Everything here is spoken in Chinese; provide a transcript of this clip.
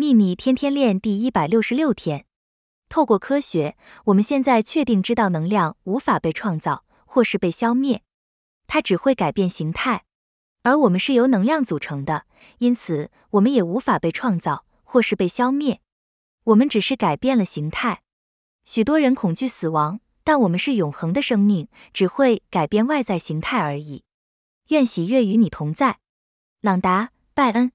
秘密天天练第一百六十六天。透过科学我们现在确定知道能量无法被创造或是被消灭它只会改变形态。而我们是由能量组成的因此我们也无法被创造或是被消灭。我们只是改变了形态。许多人恐惧死亡但我们是永恒的生命只会改变外在形态而已。愿喜悦与你同在。朗达拜恩。